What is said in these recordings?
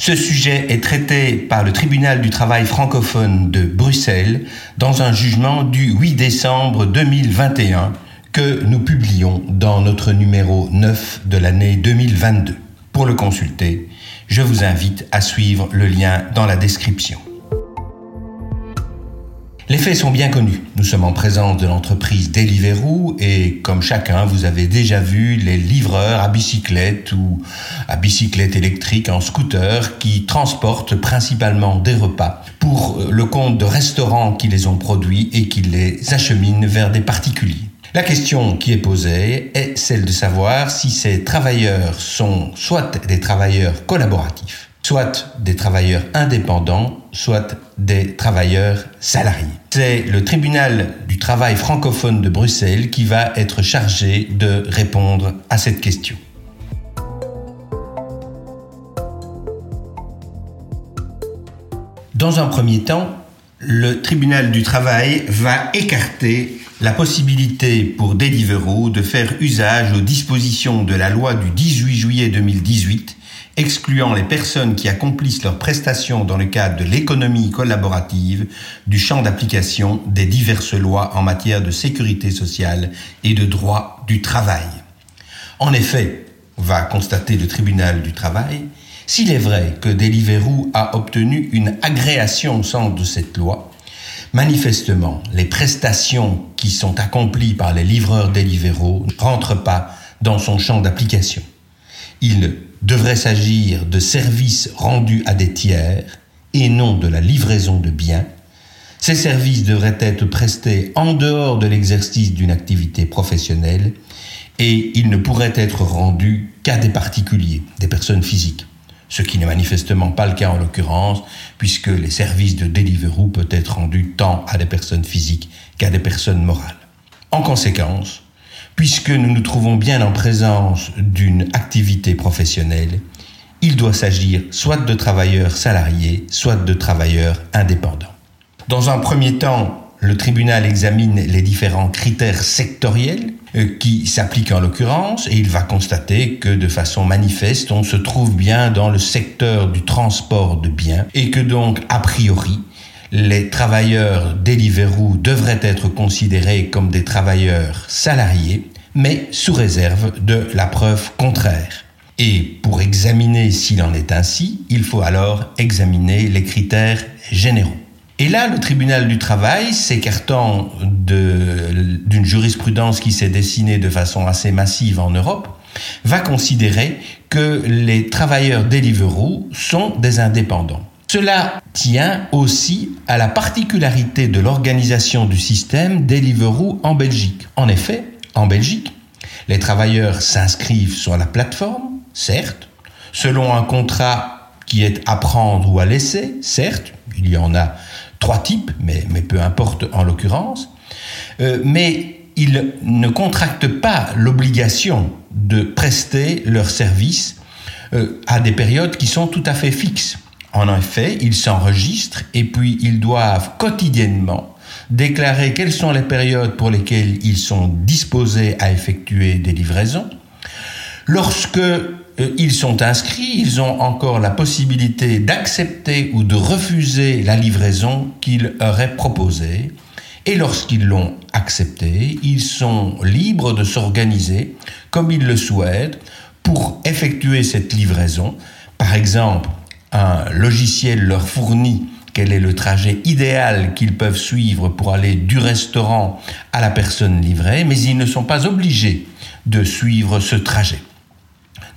Ce sujet est traité par le tribunal du travail francophone de Bruxelles dans un jugement du 8 décembre 2021 que nous publions dans notre numéro 9 de l'année 2022. Pour le consulter, je vous invite à suivre le lien dans la description. Les faits sont bien connus. Nous sommes en présence de l'entreprise Deliveroo et comme chacun, vous avez déjà vu les livreurs à bicyclette ou à bicyclette électrique en scooter qui transportent principalement des repas pour le compte de restaurants qui les ont produits et qui les acheminent vers des particuliers. La question qui est posée est celle de savoir si ces travailleurs sont soit des travailleurs collaboratifs, soit des travailleurs indépendants, soit des travailleurs salariés. C'est le tribunal du travail francophone de Bruxelles qui va être chargé de répondre à cette question. Dans un premier temps, le tribunal du travail va écarter la possibilité pour Deliveroo de faire usage aux dispositions de la loi du 18 juillet 2018 excluant les personnes qui accomplissent leurs prestations dans le cadre de l'économie collaborative du champ d'application des diverses lois en matière de sécurité sociale et de droit du travail. En effet, va constater le tribunal du travail, s'il est vrai que Deliveroo a obtenu une agréation au sens de cette loi, manifestement, les prestations qui sont accomplies par les livreurs Deliveroo ne rentrent pas dans son champ d'application. Il devrait s'agir de services rendus à des tiers et non de la livraison de biens. Ces services devraient être prestés en dehors de l'exercice d'une activité professionnelle et ils ne pourraient être rendus qu'à des particuliers, des personnes physiques. Ce qui n'est manifestement pas le cas en l'occurrence, puisque les services de Deliveroo peuvent être rendus tant à des personnes physiques qu'à des personnes morales. En conséquence, puisque nous nous trouvons bien en présence d'une activité professionnelle, il doit s'agir soit de travailleurs salariés, soit de travailleurs indépendants. Dans un premier temps, le tribunal examine les différents critères sectoriels euh, qui s'appliquent en l'occurrence et il va constater que de façon manifeste, on se trouve bien dans le secteur du transport de biens et que donc, a priori, les travailleurs Deliveroo devraient être considérés comme des travailleurs salariés, mais sous réserve de la preuve contraire. Et pour examiner s'il en est ainsi, il faut alors examiner les critères généraux. Et là, le tribunal du travail, s'écartant d'une jurisprudence qui s'est dessinée de façon assez massive en Europe, va considérer que les travailleurs Deliveroo sont des indépendants. Cela tient aussi à la particularité de l'organisation du système Deliveroo en Belgique. En effet, en Belgique, les travailleurs s'inscrivent sur la plateforme, certes, selon un contrat qui est à prendre ou à laisser, certes, il y en a trois types, mais, peu importe en l'occurrence, euh, mais ils ne contractent pas l'obligation de prester leurs services euh, à des périodes qui sont tout à fait fixes. En effet, ils s'enregistrent et puis ils doivent quotidiennement déclarer quelles sont les périodes pour lesquelles ils sont disposés à effectuer des livraisons. Lorsque euh, ils sont inscrits, ils ont encore la possibilité d'accepter ou de refuser la livraison qu'ils auraient proposée. Et lorsqu'ils l'ont acceptée, ils sont libres de s'organiser comme ils le souhaitent pour effectuer cette livraison. Par exemple, un logiciel leur fournit quel est le trajet idéal qu'ils peuvent suivre pour aller du restaurant à la personne livrée, mais ils ne sont pas obligés de suivre ce trajet.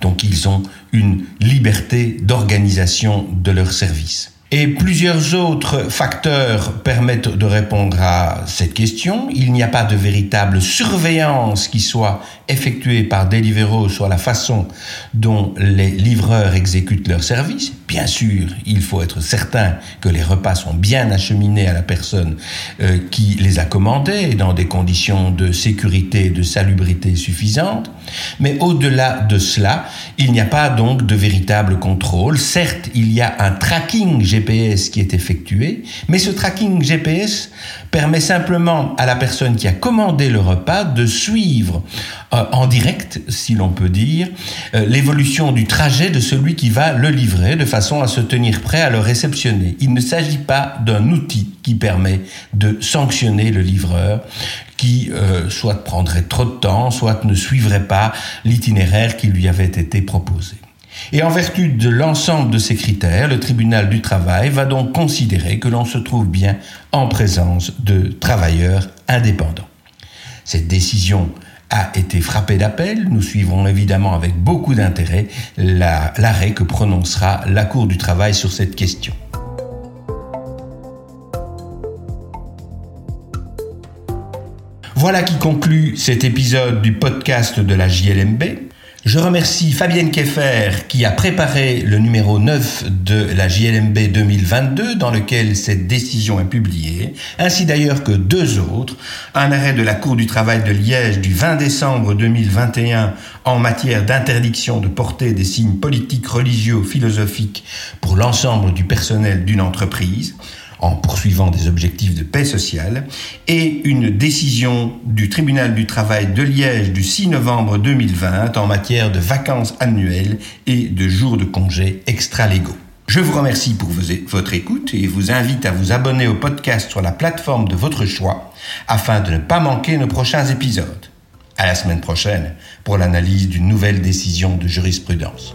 Donc ils ont une liberté d'organisation de leur service. Et plusieurs autres facteurs permettent de répondre à cette question. Il n'y a pas de véritable surveillance qui soit effectuée par Deliveroo sur la façon dont les livreurs exécutent leur service, Bien sûr, il faut être certain que les repas sont bien acheminés à la personne euh, qui les a commandés dans des conditions de sécurité et de salubrité suffisantes. Mais au-delà de cela, il n'y a pas donc de véritable contrôle. Certes, il y a un tracking GPS qui est effectué, mais ce tracking GPS permet simplement à la personne qui a commandé le repas de suivre en direct, si l'on peut dire, euh, l'évolution du trajet de celui qui va le livrer de façon à se tenir prêt à le réceptionner. Il ne s'agit pas d'un outil qui permet de sanctionner le livreur qui euh, soit prendrait trop de temps, soit ne suivrait pas l'itinéraire qui lui avait été proposé. Et en vertu de l'ensemble de ces critères, le tribunal du travail va donc considérer que l'on se trouve bien en présence de travailleurs indépendants. Cette décision a été frappée d'appel. Nous suivrons évidemment avec beaucoup d'intérêt l'arrêt que prononcera la Cour du travail sur cette question. Voilà qui conclut cet épisode du podcast de la JLMB. Je remercie Fabienne Keffer qui a préparé le numéro 9 de la JLMB 2022 dans lequel cette décision est publiée, ainsi d'ailleurs que deux autres, un arrêt de la Cour du travail de Liège du 20 décembre 2021 en matière d'interdiction de porter des signes politiques, religieux philosophiques pour l'ensemble du personnel d'une entreprise, en poursuivant des objectifs de paix sociale, et une décision du tribunal du travail de Liège du 6 novembre 2020 en matière de vacances annuelles et de jours de congés extra-légaux. Je vous remercie pour votre écoute et vous invite à vous abonner au podcast sur la plateforme de votre choix afin de ne pas manquer nos prochains épisodes. À la semaine prochaine pour l'analyse d'une nouvelle décision de jurisprudence.